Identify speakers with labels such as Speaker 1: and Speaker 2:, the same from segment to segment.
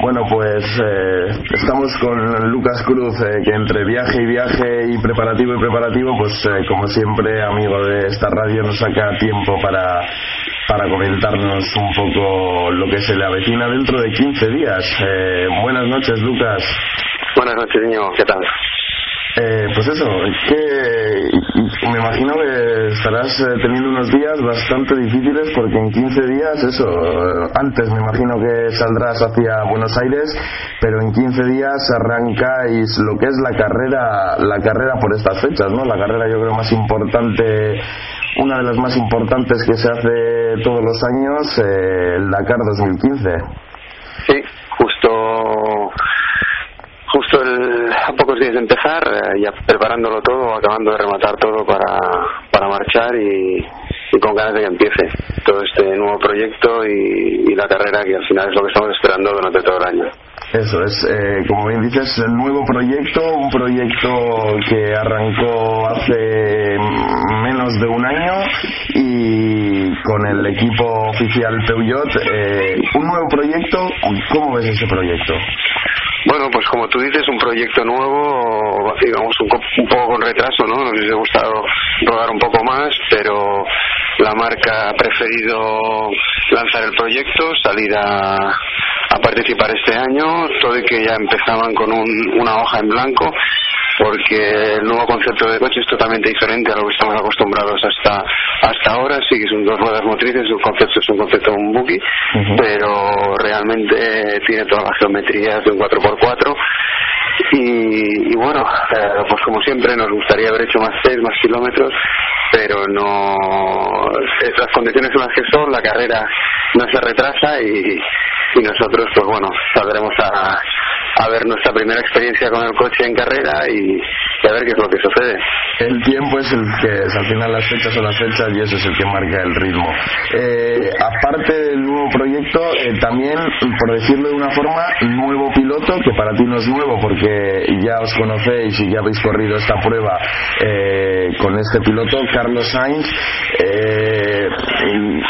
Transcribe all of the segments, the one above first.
Speaker 1: Bueno, pues eh, estamos con Lucas Cruz, eh, que entre viaje y viaje y preparativo y preparativo, pues eh, como siempre, amigo de esta radio, nos saca tiempo para, para comentarnos un poco lo que se le avecina dentro de 15 días. buenas noches, Lucas.
Speaker 2: Buenas noches, niño. ¿Qué tal?
Speaker 1: Eh, pues eso, que me imagino que estarás eh, teniendo unos días bastante difíciles porque en 15 días, eso, eh, antes me imagino que saldrás hacia Buenos Aires, pero en 15 días arrancáis lo que es la carrera, la carrera por estas fechas, ¿no? La carrera yo creo más importante, una de las más importantes que se hace todos los años, el Dakar 2015.
Speaker 2: Sí, justo justo el, a pocos días de empezar, eh, ya preparándolo todo, acabando de rematar todo para, para marchar y, con ganas de que empiece todo este nuevo proyecto y, la carrera que al final es lo que estamos esperando durante todo el año.
Speaker 1: Eso es, eh, como bien dices, el nuevo proyecto, un proyecto que arrancó hace menos de un año y con el equipo oficial Peugeot, eh, un nuevo proyecto, ¿cómo ves ese proyecto?
Speaker 2: Bueno, pues como tú dices, un proyecto nuevo, digamos un, poco con retraso, ¿no? Nos hubiese gustado rodar un poco más, pero la marca ha preferido lanzar el proyecto, salir a, participar este año, todo y que ya empezaban con una hoja en blanco porque el nuevo concepto de coche es totalmente diferente a lo que estamos acostumbrados hasta hasta ahora. Sí que son dos ruedas motrices, un concepto es un concepto de un buggy, pero realmente tiene todas las geometrías de un 4x4. Y, y bueno, eh, pues como siempre nos gustaría haber hecho más test, más kilómetros, pero no las condiciones son las que son, la carrera no se retrasa y, y nosotros pues bueno saldremos a, a ver nuestra primera experiencia con el coche en carrera y, a ver qué es lo que sucede.
Speaker 1: El tiempo es el que es, al final las fechas son las fechas y eso es el que marca el ritmo. Eh, aparte del nuevo proyecto, eh, también, por decirlo de una forma, nuevo piloto, que para ti no es nuevo porque ya os conocéis y ya habéis corrido esta prueba eh, con este piloto, Carlos Sainz.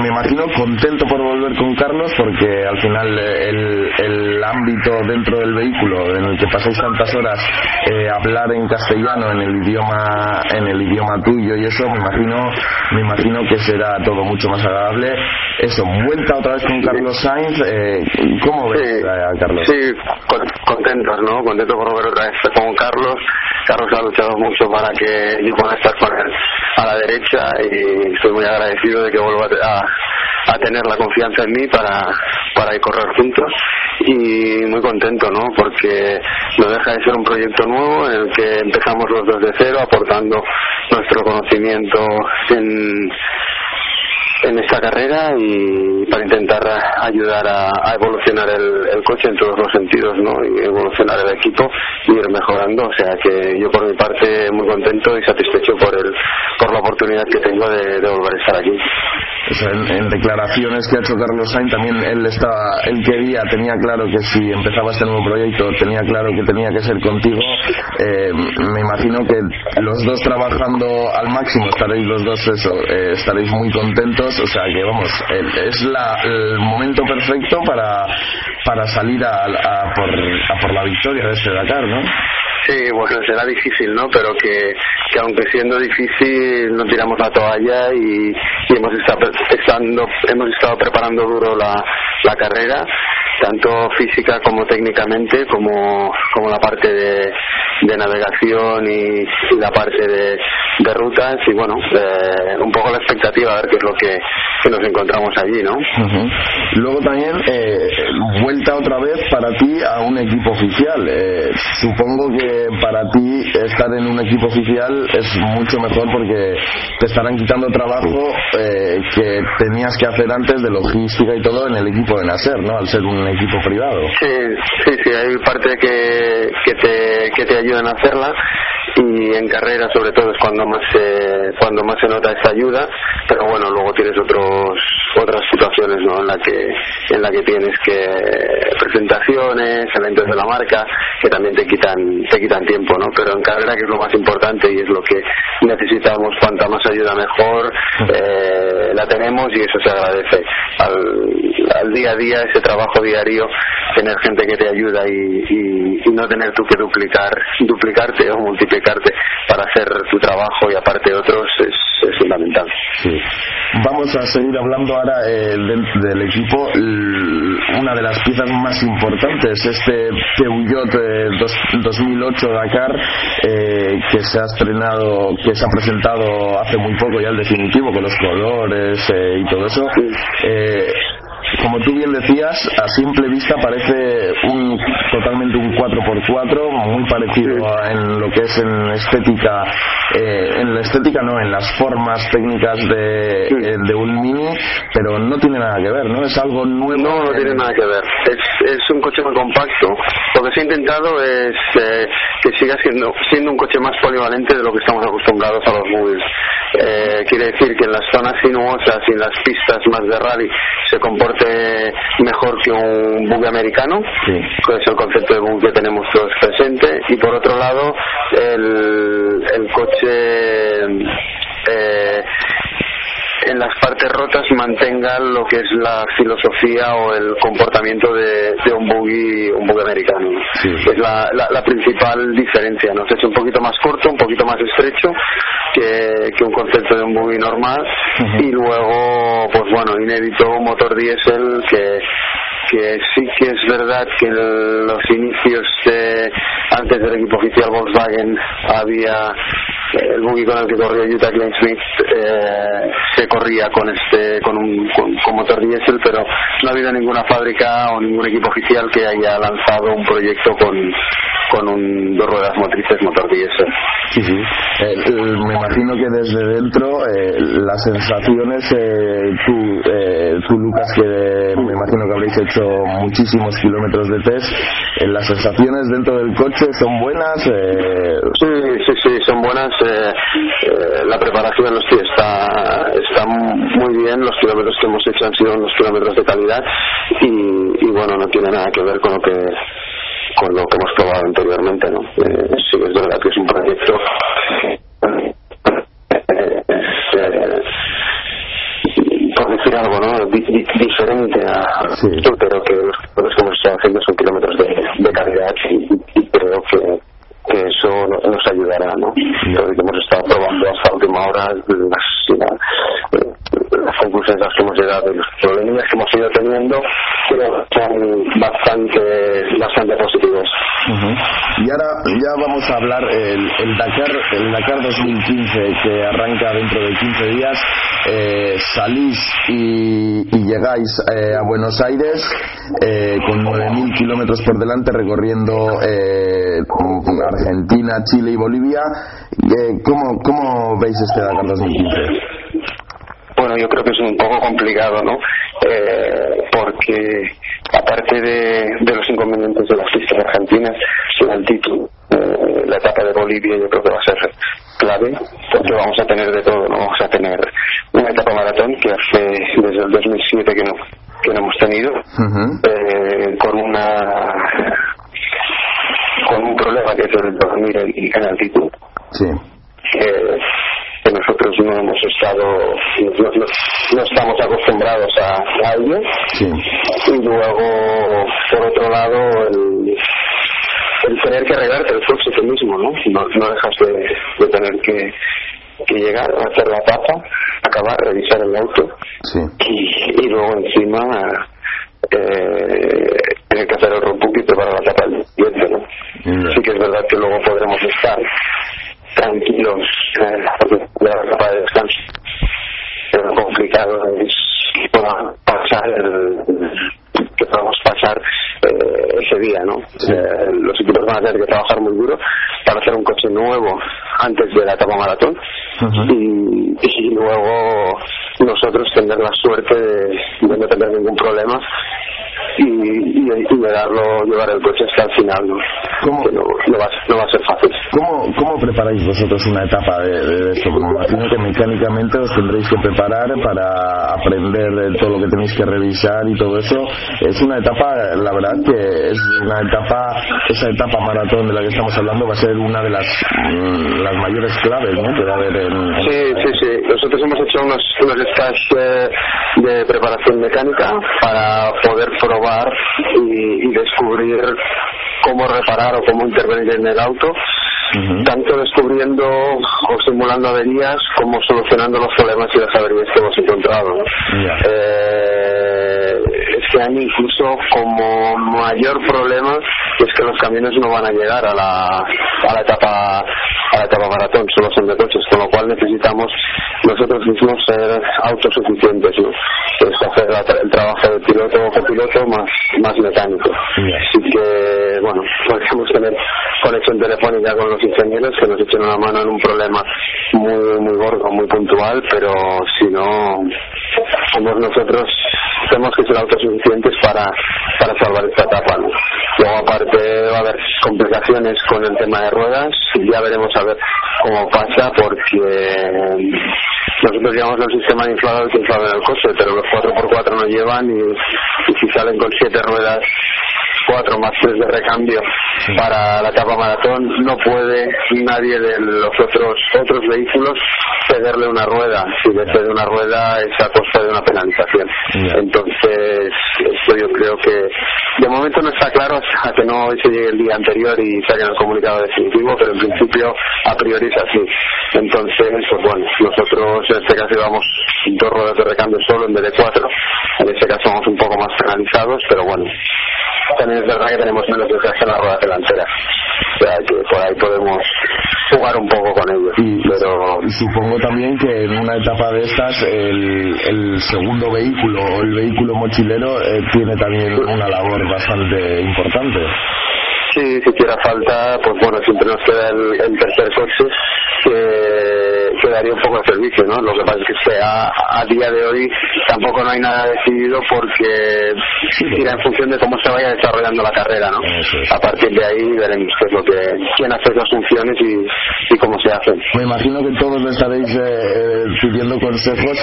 Speaker 1: me imagino contento por volver con Carlos porque al final el, el ámbito dentro del vehículo en el que pasáis tantas horas hablar en castellano en el idioma en el idioma tuyo y eso me imagino me imagino que será todo mucho más agradable. Eso vuelta otra vez con Carlos Sainz eh, cómo ves a Carlos
Speaker 2: sí contentos no contento por volver otra vez con Carlos. Carlos ha luchado mucho para que yo pueda estar con él a la derecha y estoy muy agradecido de que vuelva a, a tener la confianza en mí para, para ir correr juntos y muy contento, ¿no? Porque no deja de ser un proyecto nuevo en el que empezamos los dos de cero aportando nuestro conocimiento en en esta carrera y para intentar ayudar a, evolucionar el, coche en todos los sentidos, ¿no? Y evolucionar el equipo y ir mejorando. O sea que yo por mi parte muy contento y satisfecho por el por la oportunidad que tengo de, volver a estar aquí.
Speaker 1: en, declaraciones que ha hecho Carlos Sainz también él estaba, él quería, tenía claro que si empezaba este nuevo proyecto tenía claro que tenía que ser contigo. Eh, me imagino que los dos trabajando al máximo estaréis los dos eso, eh, estaréis muy contentos o sea que vamos, es el momento perfecto para, para salir a, por, a por la victoria de este Dakar, ¿no?
Speaker 2: Sí, bueno, será difícil, ¿no? Pero que, que aunque siendo difícil no tiramos la toalla y, hemos, estado, estando, hemos estado preparando duro la, la carrera tanto física como técnicamente, como, como la parte de, de navegación y, la parte de, de, rutas y bueno, eh, un poco la expectativa a ver qué es lo que, nos encontramos allí, ¿no?
Speaker 1: Luego también, eh, vuelta otra vez para ti a un equipo oficial. Eh, supongo que para ti estar en un equipo oficial es mucho mejor porque te estarán quitando trabajo que tenías que hacer antes de logística y todo en el equipo de Nacer, ¿no? Al ser un equipo privado.
Speaker 2: Sí, sí, sí, hay parte que, que, te, que te ayudan a hacerla y en carrera sobre todo es cuando más se, cuando más se nota esa ayuda pero bueno luego tienes otros otras situaciones ¿no? en la que en la que tienes que presentaciones eventos de la marca que también te quitan te quitan tiempo no pero en carrera que es lo más importante y es lo que necesitamos cuanta más ayuda mejor eh, la tenemos y eso se agradece Al, al día a día, ese trabajo diario, tener gente que te ayuda y, y, no tener tú que duplicar, duplicarte o multiplicarte para hacer tu trabajo y aparte otros es, es fundamental.
Speaker 1: Sí. Vamos a seguir hablando ahora eh, del, equipo. Una de las piezas más importantes, este Peugeot 2008 Dakar, eh, que se ha estrenado, que se ha presentado hace muy poco ya el definitivo con los colores eh, y todo eso como tú bien decías, a simple vista parece un totalmente un 4x4, muy parecido en lo que es en estética, eh, en la estética no, en las formas técnicas de, eh, de, un Mini, pero no tiene nada que ver, ¿no? Es algo nuevo.
Speaker 2: No, no tiene nada que ver. Es, es un coche muy compacto. Lo que se ha intentado es eh, que siga siendo, siendo un coche más polivalente de lo que estamos acostumbrados a los móviles. quiere decir que en las zonas sinuosas y en las pistas más de rally se comporte mejor que un bug americano, que es el concepto de bug que tenemos todos presente, y por otro lado el, el coche eh, en las partes rotas mantenga lo que es la filosofía o el comportamiento de, un buggy un buggy americano es la, la, principal diferencia nos es un poquito más corto un poquito más estrecho que, que un concepto de un buggy normal. Y luego pues bueno inédito un motor diésel que que sí que es verdad que en los inicios de, antes del equipo oficial Volkswagen había el buggy con el que corrió Utah Glenn Smith eh, se corría con este con un con, motor diésel pero no ha habido ninguna fábrica o ningún equipo oficial que haya lanzado un proyecto con con un dos ruedas motrices motor diésel.
Speaker 1: Sí sí. Eh, me imagino que desde dentro eh, las sensaciones tú, tú Lucas que me imagino que habréis hecho muchísimos kilómetros de test las sensaciones dentro del coche son buenas
Speaker 2: sí sí sí son buenas eh, eh, la preparación los pies está, está muy bien, los kilómetros que hemos hecho han sido unos kilómetros de calidad y, bueno, no tiene nada que ver con lo que con lo que hemos probado anteriormente, ¿no? Eh, sí es verdad que es un proyecto por decir algo, ¿no? diferente a pero que los kilómetros que hemos estado haciendo son kilómetros de, de calidad y creo que que eso nos ayudará, ¿no? hemos estado probando hasta última hora las, las conclusiones a las que hemos llegado y los problemas que hemos ido teniendo creo que son bastante, bastante positivos.
Speaker 1: Y ahora ya vamos a hablar el, el Dakar el Dakar 2015 que arranca dentro de 15 días. Eh, salís y, llegáis eh, a Buenos Aires eh, con 9.000 kilómetros por delante recorriendo eh, Argentina, Chile y Bolivia. ¿cómo, ¿Cómo veis este Dakar 2015?
Speaker 2: Bueno, yo creo que es un poco complicado, ¿no? Porque aparte de, de, los inconvenientes de las pistas argentinas, la altitud, la etapa de Bolivia yo creo que va a ser clave porque vamos a tener de todo, ¿no? Vamos a tener una etapa maratón que hace desde el 2007 que no, que no hemos tenido, eh, con una con un problema que es el dormir en, altitud.
Speaker 1: Sí.
Speaker 2: Que, nosotros no hemos estado, no, estamos acostumbrados a.
Speaker 1: Sí.
Speaker 2: Y luego, por otro lado, el, el tener que arreglarte el coche tú mismo, ¿no? No, dejas de, tener que, que llegar, hacer la tapa, acabar, revisar el auto y, y, luego encima eh, tener que hacer el rompuki y preparar la tapa del siguiente, ¿no? Sí que es verdad que luego podremos estar tranquilos en la etapa de descanso, pero lo complicado es que pasar el, que podamos pasar eh, ese día, ¿no? Eh, los equipos van a tener que trabajar muy duro para hacer un coche nuevo antes de la etapa maratón. Y, y, luego nosotros tener la suerte de, no tener ningún problema y, y, llevarlo, llevar el coche hasta el final, ¿no? ¿Cómo, no, no, va, no va a ser fácil.
Speaker 1: ¿Cómo, cómo preparáis vosotros una etapa de, de esto? Porque me imagino que mecánicamente os tendréis que preparar para aprender todo lo que tenéis que revisar y todo eso. Es una etapa, la verdad que es una etapa, esa etapa maratón de la que estamos hablando va a ser una de las, mm, las mayores claves, ¿no? Que va a haber en,
Speaker 2: Sí, sí, sí. Nosotros hemos hecho unos, unos de, de preparación mecánica para poder probar y, descubrir cómo reparar o cómo intervenir en el auto, tanto descubriendo o simulando averías como solucionando los problemas y las averías que hemos encontrado. Eh, este año incluso como mayor problema es que los camiones no van a llegar a la, a la etapa a la etapa maratón, solo son de coches, con lo cual necesitamos nosotros mismos ser autosuficientes, ¿no? Piloto copiloto más, más mecánico. Así que, bueno, podríamos tener conexión telefónica con los ingenieros que nos echen una mano en un problema muy, muy gordo, muy puntual, pero si no, somos nosotros tenemos que ser autosuficientes para, para salvar esta etapa. Luego, aparte, va a haber complicaciones con el tema de ruedas. Ya veremos a ver cómo pasa, porque nosotros llevamos el sistema de inflador que inflado en el coche, pero los 4x4 no llevan y, y si salen con siete ruedas cuatro más tres de recambio para la etapa maratón, no puede nadie de los otros otros vehículos cederle una rueda. Si le cede una rueda es a costa de una penalización. Entonces, esto yo creo que de momento no está claro hasta que no se llegue el día anterior y saquen el comunicado definitivo, pero en principio a priori es así. Entonces, pues bueno, nosotros en este caso llevamos dos ruedas de recambio solo en vez de cuatro. En este caso somos un poco más penalizados, pero bueno, también es verdad que tenemos menos desgaste en la rueda delantera. O sea que por ahí podemos jugar un poco con ellos.
Speaker 1: Y, pero supongo también que en una etapa de estas el, el segundo vehículo o el vehículo mochilero eh, tiene también una labor bastante importante.
Speaker 2: Sí, si quiera falta, pues bueno, siempre nos queda el, el tercer coche que, quedaría un poco de servicio, ¿no? Lo que pasa es que a, a día de hoy tampoco no hay nada decidido porque irá en función de cómo se vaya desarrollando la carrera, ¿no? A partir de ahí veremos qué es lo que, quién hace las funciones y, y cómo se hacen.
Speaker 1: Me imagino que todos le estaréis eh, eh, pidiendo consejos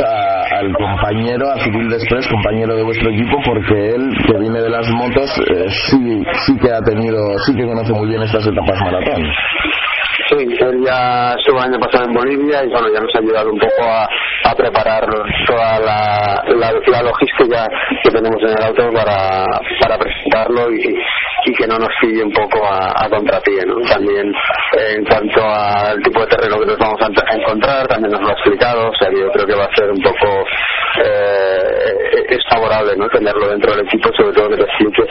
Speaker 1: al compañero, a Civil Express, compañero de vuestro equipo, porque él, que viene de las motos, eh, sí, sí que ha tenido, sí que conoce muy bien estas etapas maratón.
Speaker 2: Sí, él ya estuvo el año pasado en Bolivia y bueno, ya nos ha ayudado un poco a, a preparar toda la, la, logística que tenemos en el auto para, para presentarlo y, y que no nos pille un poco a, a contrapié, ¿no? También en cuanto al tipo de terreno que nos vamos a encontrar, también nos lo ha explicado, o sea yo creo que va a ser un poco eh, es favorable, ¿no? Tenerlo dentro del equipo, sobre todo que te explique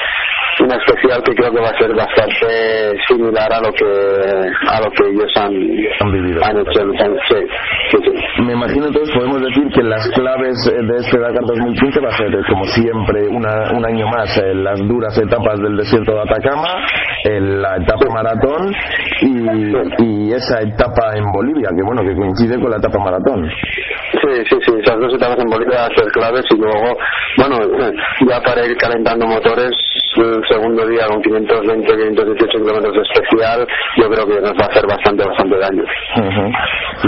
Speaker 2: una especial que creo que va a ser bastante similar a lo que a lo que ellos han,
Speaker 1: han vivido.
Speaker 2: hecho.
Speaker 1: Me imagino entonces podemos decir que las claves de este Dakar 2015 va a ser como siempre una, un año más en las duras etapas del desierto de Atacama, en la etapa maratón y, y esa etapa en Bolivia, que bueno, que coincide con la etapa maratón.
Speaker 2: Sí, sí, sí, esas dos etapas en Bolivia van a ser claves y luego, bueno, ya para ir calentando motores el segundo día con 520, 518 kilómetros de especial, yo creo que nos va a hacer bastante, bastante daño.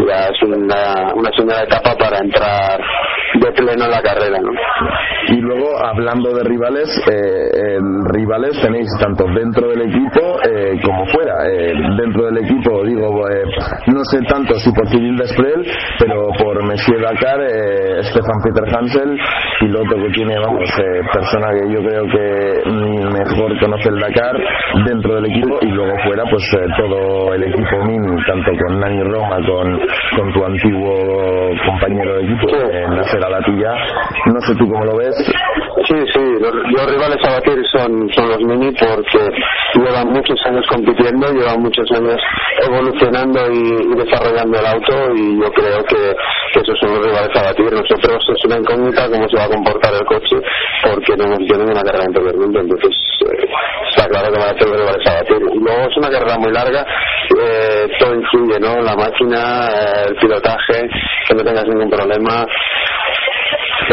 Speaker 2: Ya es una, una segunda etapa para entrar de pleno en la carrera, ¿no?
Speaker 1: Y luego, hablando de rivales, eh, rivales tenéis tanto dentro del equipo eh, como fuera. Eh, dentro del equipo, digo, eh, no sé tanto si por Civil Desprel, pero por Messier Dakar, eh, Stefan Peter Hansel, piloto que tiene, vamos, persona que yo creo que mejor conoce el Dakar dentro del equipo y luego fuera pues eh, todo el equipo mini tanto con Nani Roma con, con tu antiguo compañero de equipo en Nasser Alatilla no sé tú cómo lo ves
Speaker 2: Sí, sí, los, rivales a batir son, son los mini porque llevan muchos años compitiendo, llevan muchos años evolucionando y, desarrollando el auto y yo creo que, esos son los rivales a batir. Nosotros es una incógnita cómo se va a comportar el coche porque no hemos tenido ninguna carrera mundo, entonces eh, está claro que van a ser los rivales a batir. Y luego es una carrera muy larga, eh, todo influye, ¿no? La máquina, eh, el pilotaje, que no tengas ningún problema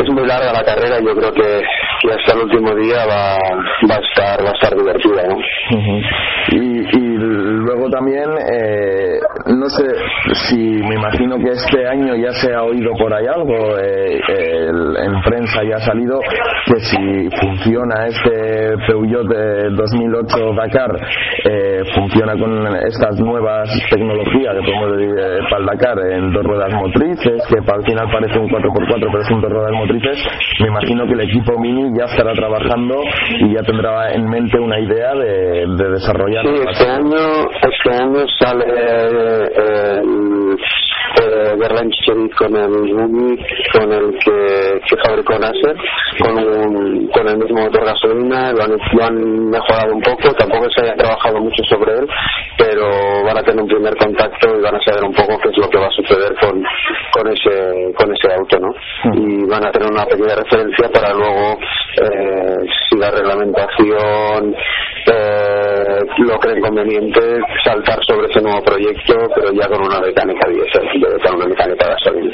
Speaker 2: es muy larga la carrera y yo creo que, que hasta el último día va, va a estar va a estar divertida ¿no?
Speaker 1: y, y luego también eh, no sé si me imagino que este año ya se ha oído por ahí algo eh, en prensa ya ha salido que si funciona este Peugeot de 2008 Dakar eh, funciona con estas nuevas tecnologías que podemos decir eh, para el Dakar en dos ruedas motrices que para al final parece un 4x4 pero son dos ruedas motrices me imagino que el equipo Mini ya estará trabajando y ya tendrá en mente una idea de, desarrollar
Speaker 2: sí, este año este año sale con el con el que, que fabricó Nasser con, un, con el mismo motor gasolina lo han, mejorado un poco tampoco se haya trabajado mucho sobre él pero van a tener un primer contacto y van a saber un poco qué es lo que va a suceder con, con ese con ese auto ¿no? y van a tener una pequeña referencia para luego eh, si la reglamentación eh, lo creen conveniente saltar sobre ese nuevo proyecto pero ya con una mecánica diésel con una mecánica gasolina.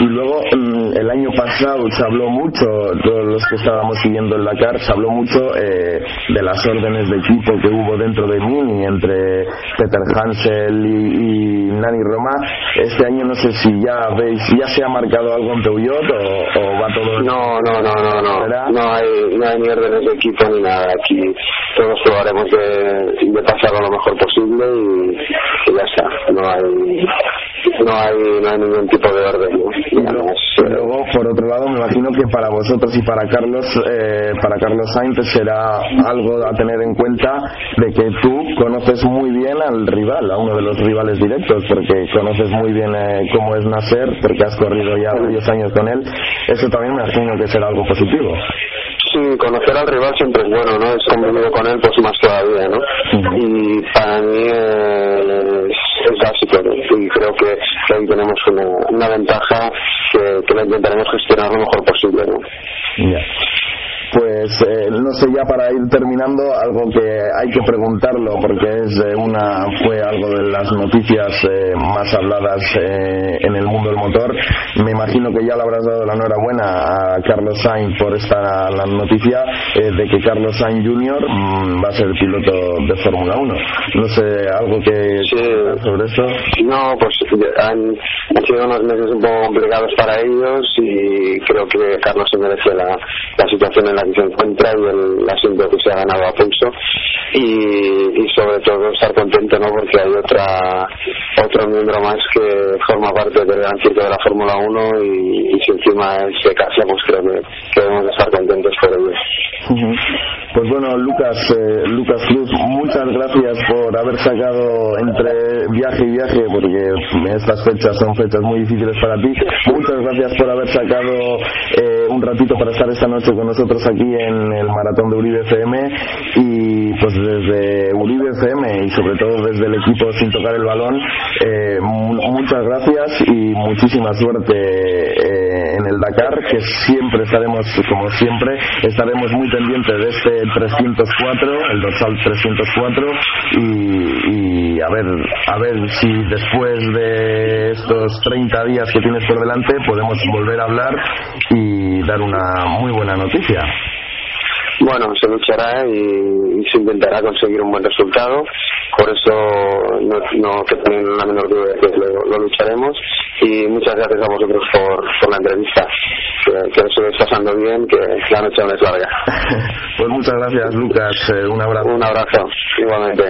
Speaker 1: Y luego mm, el año pasado se habló mucho todos los que estábamos siguiendo el Dakar se habló mucho eh, de las órdenes de equipo que hubo dentro de Mini entre Peter Hansel y, Nani Roma. Este año no sé si ya veis ya se ha marcado algo en Peugeot o, va todo
Speaker 2: no no no no no. No hay no hay ni órdenes de equipo ni nada aquí todos probaremos de, de pasarlo lo mejor posible y, ya está. No hay no hay no hay ningún tipo de orden
Speaker 1: luego, por otro lado me imagino que para vosotros y para Carlos eh, para Carlos Sainz será algo a tener en cuenta de que tú conoces muy bien al rival a uno de los rivales directos porque conoces muy bien eh, cómo es Nasser porque has corrido ya varios años con él. Eso también me imagino que será algo positivo
Speaker 2: Sí, conocer al rival siempre es bueno, ¿no? Es convenido con él, pues más todavía, ¿no? Y para mí es, básico, Y creo que, ahí tenemos una, una ventaja que, que la intentaremos gestionar lo mejor posible, ¿no?
Speaker 1: pues eh, no sé ya para ir terminando algo que hay que preguntarlo porque es eh, una fue algo de las noticias eh, más habladas en el mundo del motor. Me imagino que ya le habrás dado la enhorabuena a Carlos Sainz por esta la noticia de que Carlos Sainz Jr. Mm, va a ser piloto de Fórmula 1 no sé algo que sobre esto
Speaker 2: no pues han, sido unos meses un poco complicados para ellos y creo que Carlos se merece la, la situación en la que se encuentra y el asiento que se ha ganado a pulso. Y, y sobre todo estar contento no porque hay otra otro miembro más que forma parte del gran circo de la Fórmula 1 y, y, si encima es de casa pues creo que, debemos estar contentos por ello.
Speaker 1: Pues bueno Lucas eh, Lucas Cruz muchas gracias por haber sacado entre viaje y viaje porque estas fechas son fechas muy difíciles para ti. Muchas gracias por haber sacado eh, un ratito para estar esta noche con nosotros aquí en el maratón de Uribe FM y pues desde Uribe FM y sobre todo desde el equipo sin tocar el balón eh, muchas gracias y muchísima suerte eh, en el Dakar que siempre estaremos como siempre estaremos muy pendientes de este 304 el dorsal 304 y, y a ver a ver si después de estos 30 días que tienes por delante podemos volver a hablar y dar una muy buena noticia
Speaker 2: bueno, se luchará y, se intentará conseguir un buen resultado. Por eso no, no que tengan la menor duda de que lo, lucharemos. Y muchas gracias a vosotros por, por la entrevista. Que, que os estéis pasando bien, que la noche no es larga.
Speaker 1: pues muchas gracias, Lucas. Eh, un abrazo.
Speaker 2: Un abrazo, igualmente.